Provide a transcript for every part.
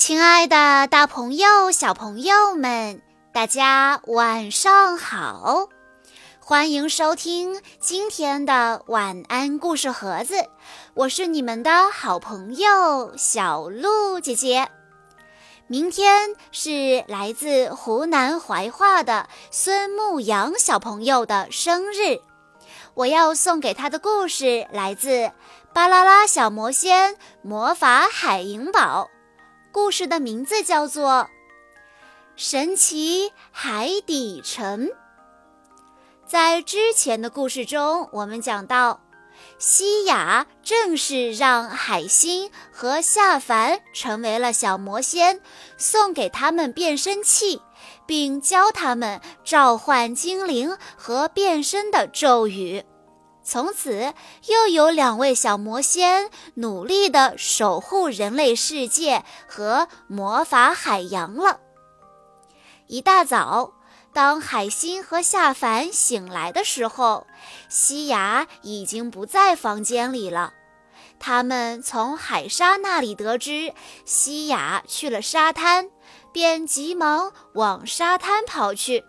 亲爱的，大朋友、小朋友们，大家晚上好！欢迎收听今天的晚安故事盒子，我是你们的好朋友小鹿姐姐。明天是来自湖南怀化的孙牧阳小朋友的生日，我要送给他的故事来自《巴啦啦小魔仙魔法海银堡》。故事的名字叫做《神奇海底城》。在之前的故事中，我们讲到，西雅正式让海星和夏凡成为了小魔仙，送给他们变身器，并教他们召唤精灵和变身的咒语。从此，又有两位小魔仙努力地守护人类世界和魔法海洋了。一大早，当海星和夏凡醒来的时候，西雅已经不在房间里了。他们从海沙那里得知西雅去了沙滩，便急忙往沙滩跑去。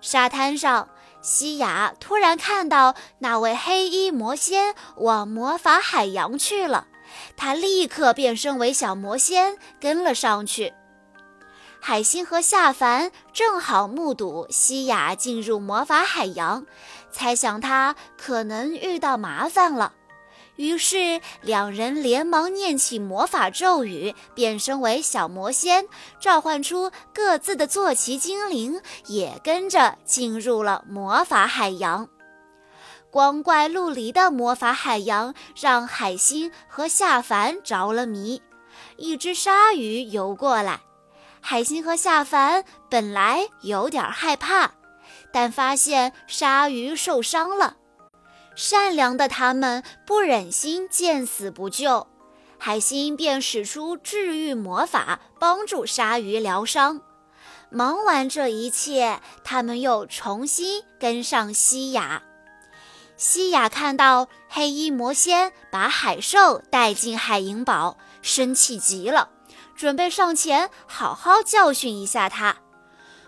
沙滩上。西雅突然看到那位黑衣魔仙往魔法海洋去了，他立刻变身为小魔仙跟了上去。海星和夏凡正好目睹西雅进入魔法海洋，猜想他可能遇到麻烦了。于是，两人连忙念起魔法咒语，变身为小魔仙，召唤出各自的坐骑精灵，也跟着进入了魔法海洋。光怪陆离的魔法海洋让海星和夏凡着了迷。一只鲨鱼游过来，海星和夏凡本来有点害怕，但发现鲨鱼受伤了。善良的他们不忍心见死不救，海星便使出治愈魔法，帮助鲨鱼疗伤。忙完这一切，他们又重新跟上西雅。西雅看到黑衣魔仙把海兽带进海银堡，生气极了，准备上前好好教训一下他。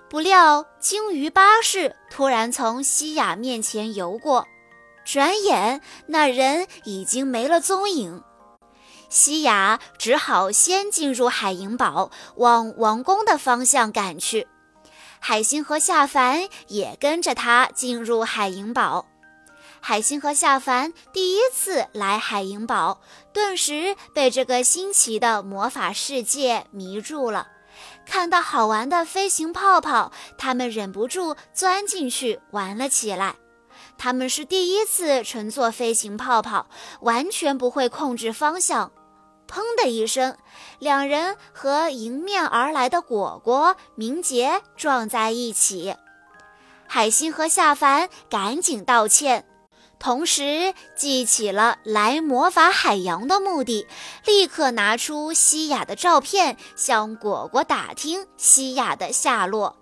不料鲸鱼巴士突然从西雅面前游过。转眼，那人已经没了踪影。西雅只好先进入海银堡，往王宫的方向赶去。海星和夏凡也跟着他进入海银堡。海星和夏凡第一次来海银堡，顿时被这个新奇的魔法世界迷住了。看到好玩的飞行泡泡，他们忍不住钻进去玩了起来。他们是第一次乘坐飞行泡泡，完全不会控制方向。砰的一声，两人和迎面而来的果果、明杰撞在一起。海星和夏凡赶紧道歉，同时记起了来魔法海洋的目的，立刻拿出西雅的照片，向果果打听西雅的下落。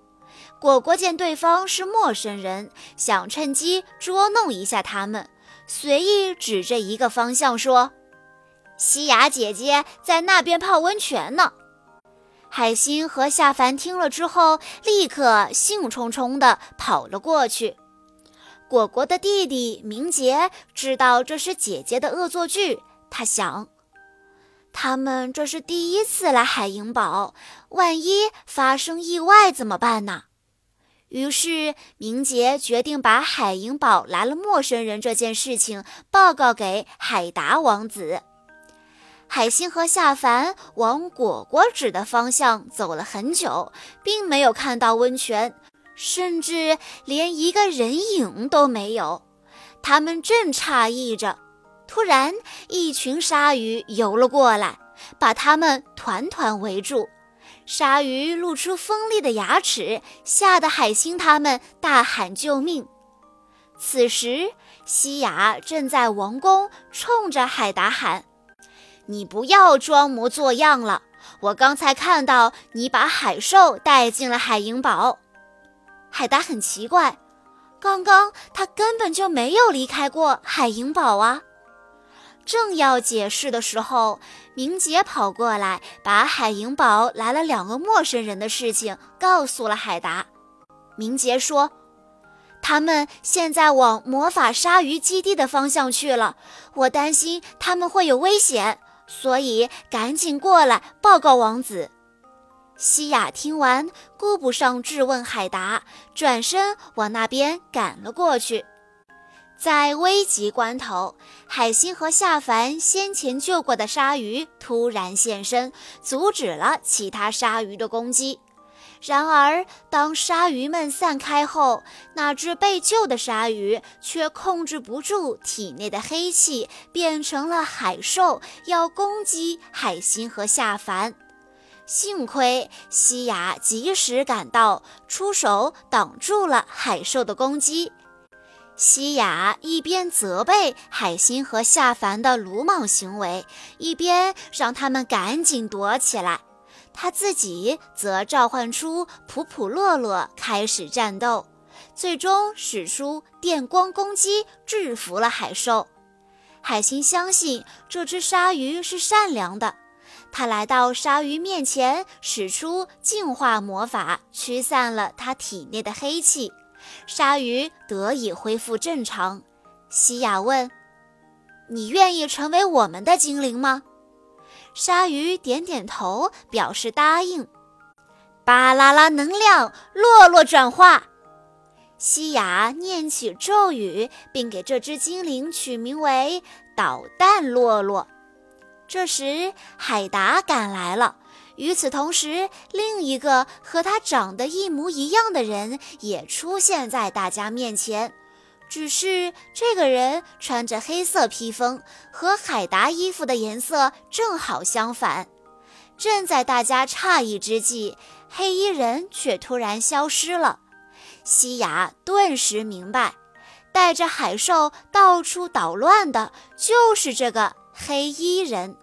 果果见对方是陌生人，想趁机捉弄一下他们，随意指着一个方向说：“西雅姐姐在那边泡温泉呢。”海星和夏凡听了之后，立刻兴冲冲地跑了过去。果果的弟弟明杰知道这是姐姐的恶作剧，他想：他们这是第一次来海银堡，万一发生意外怎么办呢？于是，明杰决定把海银堡来了陌生人这件事情报告给海达王子。海星和夏凡往果果指的方向走了很久，并没有看到温泉，甚至连一个人影都没有。他们正诧异着，突然一群鲨鱼游了过来，把他们团团围住。鲨鱼露出锋利的牙齿，吓得海星他们大喊救命。此时，西雅正在王宫，冲着海达喊：“你不要装模作样了！我刚才看到你把海兽带进了海银堡。”海达很奇怪，刚刚他根本就没有离开过海银堡啊！正要解释的时候，明杰跑过来，把海银堡来了两个陌生人的事情告诉了海达。明杰说：“他们现在往魔法鲨鱼基地的方向去了，我担心他们会有危险，所以赶紧过来报告王子。”西雅听完，顾不上质问海达，转身往那边赶了过去。在危急关头，海星和夏凡先前救过的鲨鱼突然现身，阻止了其他鲨鱼的攻击。然而，当鲨鱼们散开后，那只被救的鲨鱼却控制不住体内的黑气，变成了海兽，要攻击海星和夏凡。幸亏西雅及时赶到，出手挡住了海兽的攻击。西雅一边责备海星和夏凡的鲁莽行为，一边让他们赶紧躲起来。他自己则召唤出普普洛洛，开始战斗，最终使出电光攻击，制服了海兽。海星相信这只鲨鱼是善良的。他来到鲨鱼面前，使出净化魔法，驱散了它体内的黑气，鲨鱼得以恢复正常。西雅问：“你愿意成为我们的精灵吗？”鲨鱼点点头，表示答应。巴啦啦，能量，洛洛转化。西雅念起咒语，并给这只精灵取名为导弹洛洛。这时，海达赶来了。与此同时，另一个和他长得一模一样的人也出现在大家面前。只是这个人穿着黑色披风，和海达衣服的颜色正好相反。正在大家诧异之际，黑衣人却突然消失了。西雅顿时明白，带着海兽到处捣乱的就是这个。黑衣人，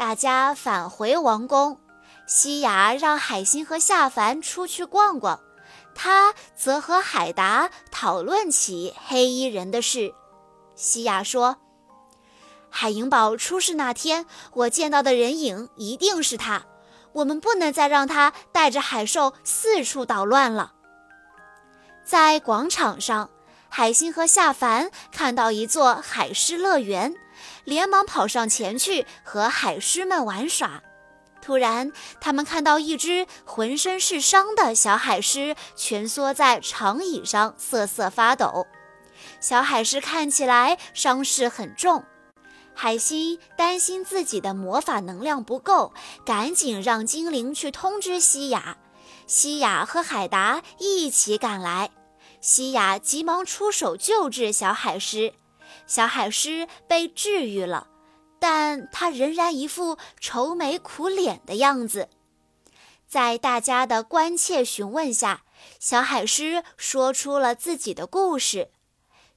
大家返回王宫。西雅让海星和夏凡出去逛逛，他则和海达讨论起黑衣人的事。西雅说：“海萤堡出事那天，我见到的人影一定是他。我们不能再让他带着海兽四处捣乱了。”在广场上，海星和夏凡看到一座海狮乐园。连忙跑上前去和海狮们玩耍。突然，他们看到一只浑身是伤的小海狮蜷缩在长椅上瑟瑟发抖。小海狮看起来伤势很重。海星担心自己的魔法能量不够，赶紧让精灵去通知西雅。西雅和海达一起赶来，西雅急忙出手救治小海狮。小海狮被治愈了，但他仍然一副愁眉苦脸的样子。在大家的关切询问下，小海狮说出了自己的故事。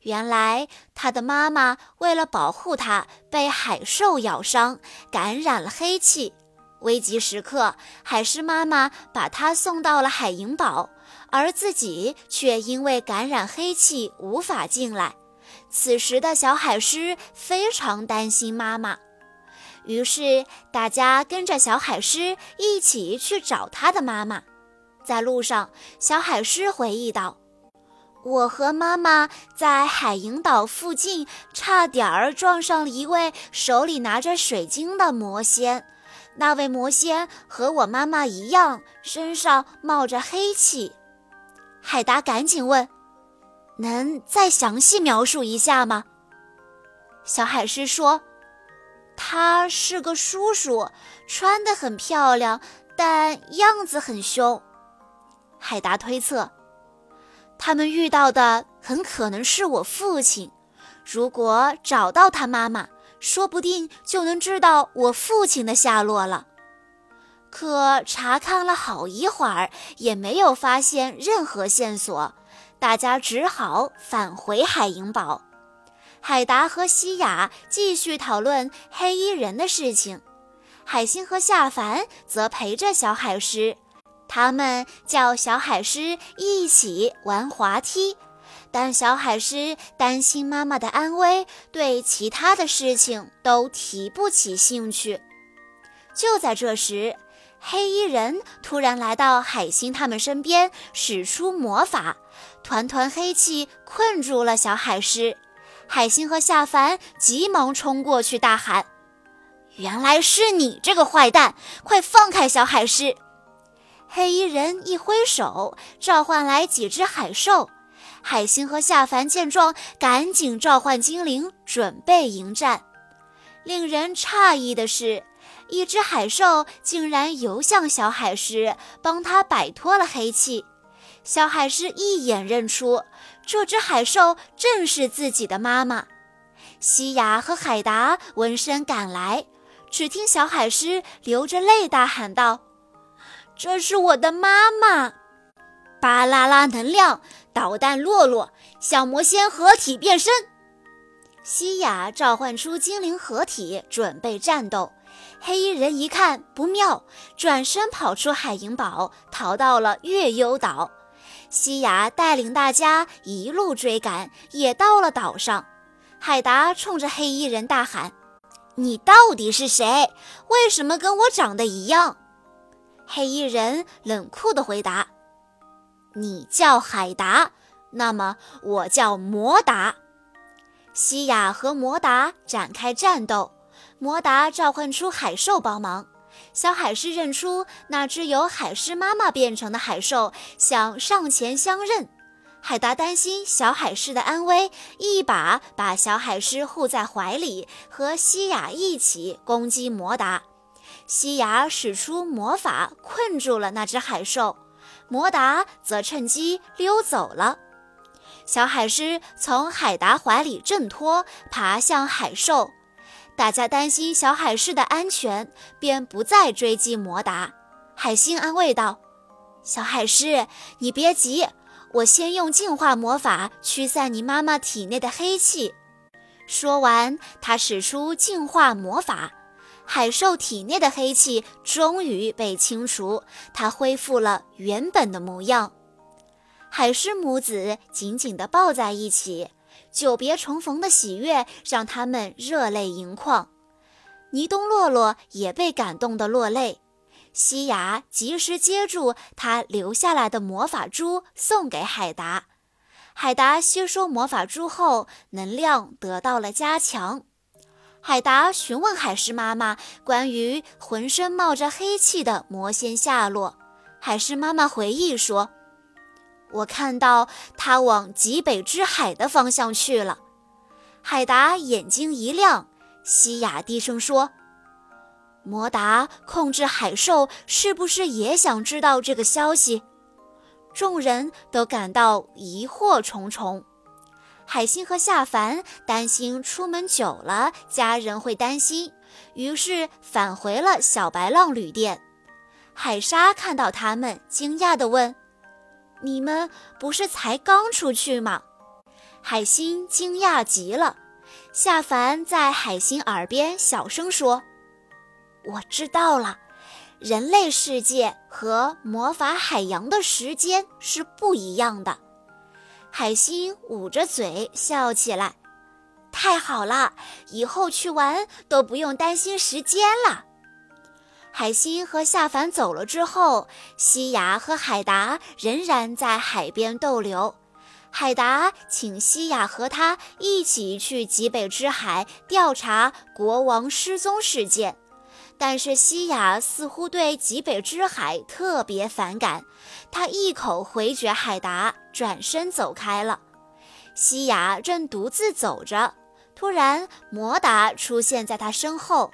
原来，他的妈妈为了保护他，被海兽咬伤，感染了黑气。危急时刻，海狮妈妈把他送到了海银堡，而自己却因为感染黑气无法进来。此时的小海狮非常担心妈妈，于是大家跟着小海狮一起去找他的妈妈。在路上，小海狮回忆道：“我和妈妈在海萤岛附近，差点儿撞上了一位手里拿着水晶的魔仙。那位魔仙和我妈妈一样，身上冒着黑气。”海达赶紧问。能再详细描述一下吗？小海狮说：“他是个叔叔，穿得很漂亮，但样子很凶。”海达推测，他们遇到的很可能是我父亲。如果找到他妈妈，说不定就能知道我父亲的下落了。可查看了好一会儿，也没有发现任何线索。大家只好返回海银堡。海达和西雅继续讨论黑衣人的事情，海星和夏凡则陪着小海狮。他们叫小海狮一起玩滑梯，但小海狮担心妈妈的安危，对其他的事情都提不起兴趣。就在这时，黑衣人突然来到海星他们身边，使出魔法，团团黑气困住了小海狮。海星和夏凡急忙冲过去，大喊：“原来是你这个坏蛋！快放开小海狮！”黑衣人一挥手，召唤来几只海兽。海星和夏凡见状，赶紧召唤精灵，准备迎战。令人诧异的是，一只海兽竟然游向小海狮，帮他摆脱了黑气。小海狮一眼认出，这只海兽正是自己的妈妈。西雅和海达闻声赶来，只听小海狮流着泪大喊道。这是我的妈妈，巴啦啦能量导弹洛洛，小魔仙合体变身。西雅召唤出精灵合体，准备战斗。黑衣人一看不妙，转身跑出海银堡，逃到了月幽岛。西雅带领大家一路追赶，也到了岛上。海达冲着黑衣人大喊：“你到底是谁？为什么跟我长得一样？”黑衣人冷酷地回答：“你叫海达，那么我叫摩达。”西雅和摩达展开战斗，摩达召唤出海兽帮忙。小海狮认出那只由海狮妈妈变成的海兽，想上前相认。海达担心小海狮的安危，一把把小海狮护在怀里，和西雅一起攻击摩达。西雅使出魔法，困住了那只海兽。摩达则趁机溜走了。小海狮从海达怀里挣脱，爬向海兽。大家担心小海狮的安全，便不再追击摩达。海星安慰道：“小海狮，你别急，我先用净化魔法驱散你妈妈体内的黑气。”说完，他使出净化魔法。海兽体内的黑气终于被清除，它恢复了原本的模样。海狮母子紧紧地抱在一起，久别重逢的喜悦让他们热泪盈眶。尼东洛洛也被感动得落泪。西雅及时接住他留下来的魔法珠，送给海达。海达吸收魔法珠后，能量得到了加强。海达询问海狮妈妈关于浑身冒着黑气的魔仙下落。海狮妈妈回忆说：“我看到他往极北之海的方向去了。”海达眼睛一亮，西雅低声说：“摩达控制海兽，是不是也想知道这个消息？”众人都感到疑惑重重。海星和夏凡担心出门久了家人会担心，于是返回了小白浪旅店。海沙看到他们，惊讶地问：“你们不是才刚出去吗？”海星惊讶极了。夏凡在海星耳边小声说：“我知道了，人类世界和魔法海洋的时间是不一样的。”海星捂着嘴笑起来，太好了，以后去玩都不用担心时间了。海星和夏凡走了之后，西雅和海达仍然在海边逗留。海达请西雅和他一起去极北之海调查国王失踪事件。但是西雅似乎对极北之海特别反感，他一口回绝海达，转身走开了。西雅正独自走着，突然摩达出现在他身后。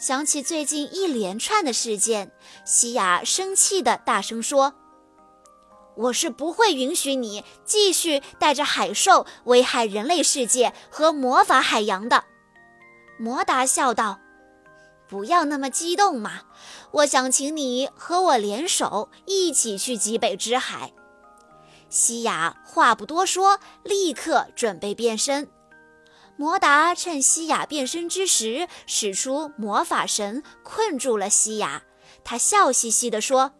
想起最近一连串的事件，西雅生气地大声说：“我是不会允许你继续带着海兽危害人类世界和魔法海洋的。”摩达笑道。不要那么激动嘛！我想请你和我联手，一起去极北之海。西雅话不多说，立刻准备变身。摩达趁西雅变身之时，使出魔法神，困住了西雅。他笑嘻嘻地说：“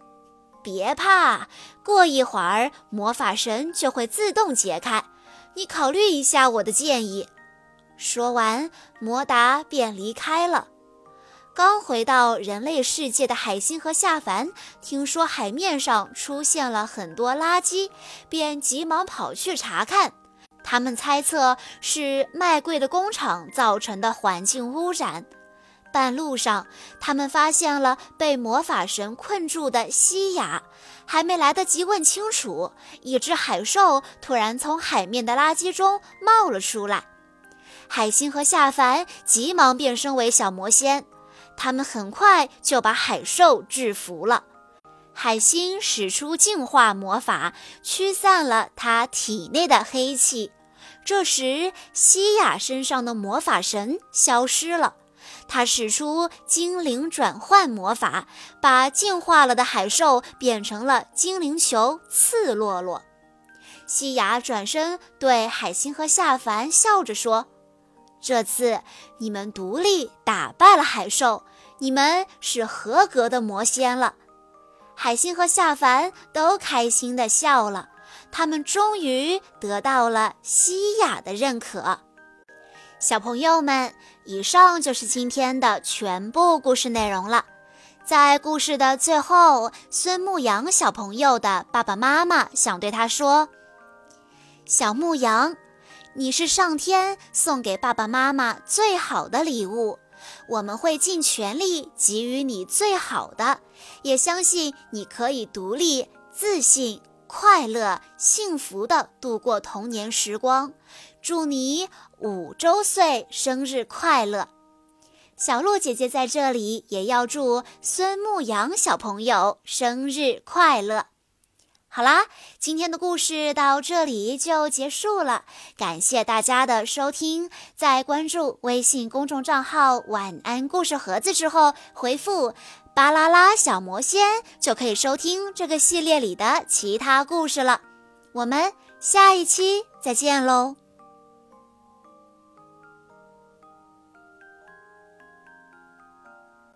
别怕，过一会儿魔法神就会自动解开。你考虑一下我的建议。”说完，摩达便离开了。刚回到人类世界的海星和夏凡听说海面上出现了很多垃圾，便急忙跑去查看。他们猜测是卖贵的工厂造成的环境污染。半路上，他们发现了被魔法神困住的西雅，还没来得及问清楚，一只海兽突然从海面的垃圾中冒了出来。海星和夏凡急忙变身为小魔仙，他们很快就把海兽制服了。海星使出净化魔法，驱散了他体内的黑气。这时，西雅身上的魔法神消失了。他使出精灵转换魔法，把进化了的海兽变成了精灵球刺洛洛。西雅转身对海星和夏凡笑着说。这次你们独立打败了海兽，你们是合格的魔仙了。海星和夏凡都开心地笑了，他们终于得到了西雅的认可。小朋友们，以上就是今天的全部故事内容了。在故事的最后，孙牧羊小朋友的爸爸妈妈想对他说：“小牧羊。”你是上天送给爸爸妈妈最好的礼物，我们会尽全力给予你最好的，也相信你可以独立、自信、快乐、幸福的度过童年时光。祝你五周岁生日快乐！小鹿姐姐在这里也要祝孙牧阳小朋友生日快乐。好啦，今天的故事到这里就结束了。感谢大家的收听，在关注微信公众账号“晚安故事盒子”之后，回复“巴啦啦小魔仙”就可以收听这个系列里的其他故事了。我们下一期再见喽！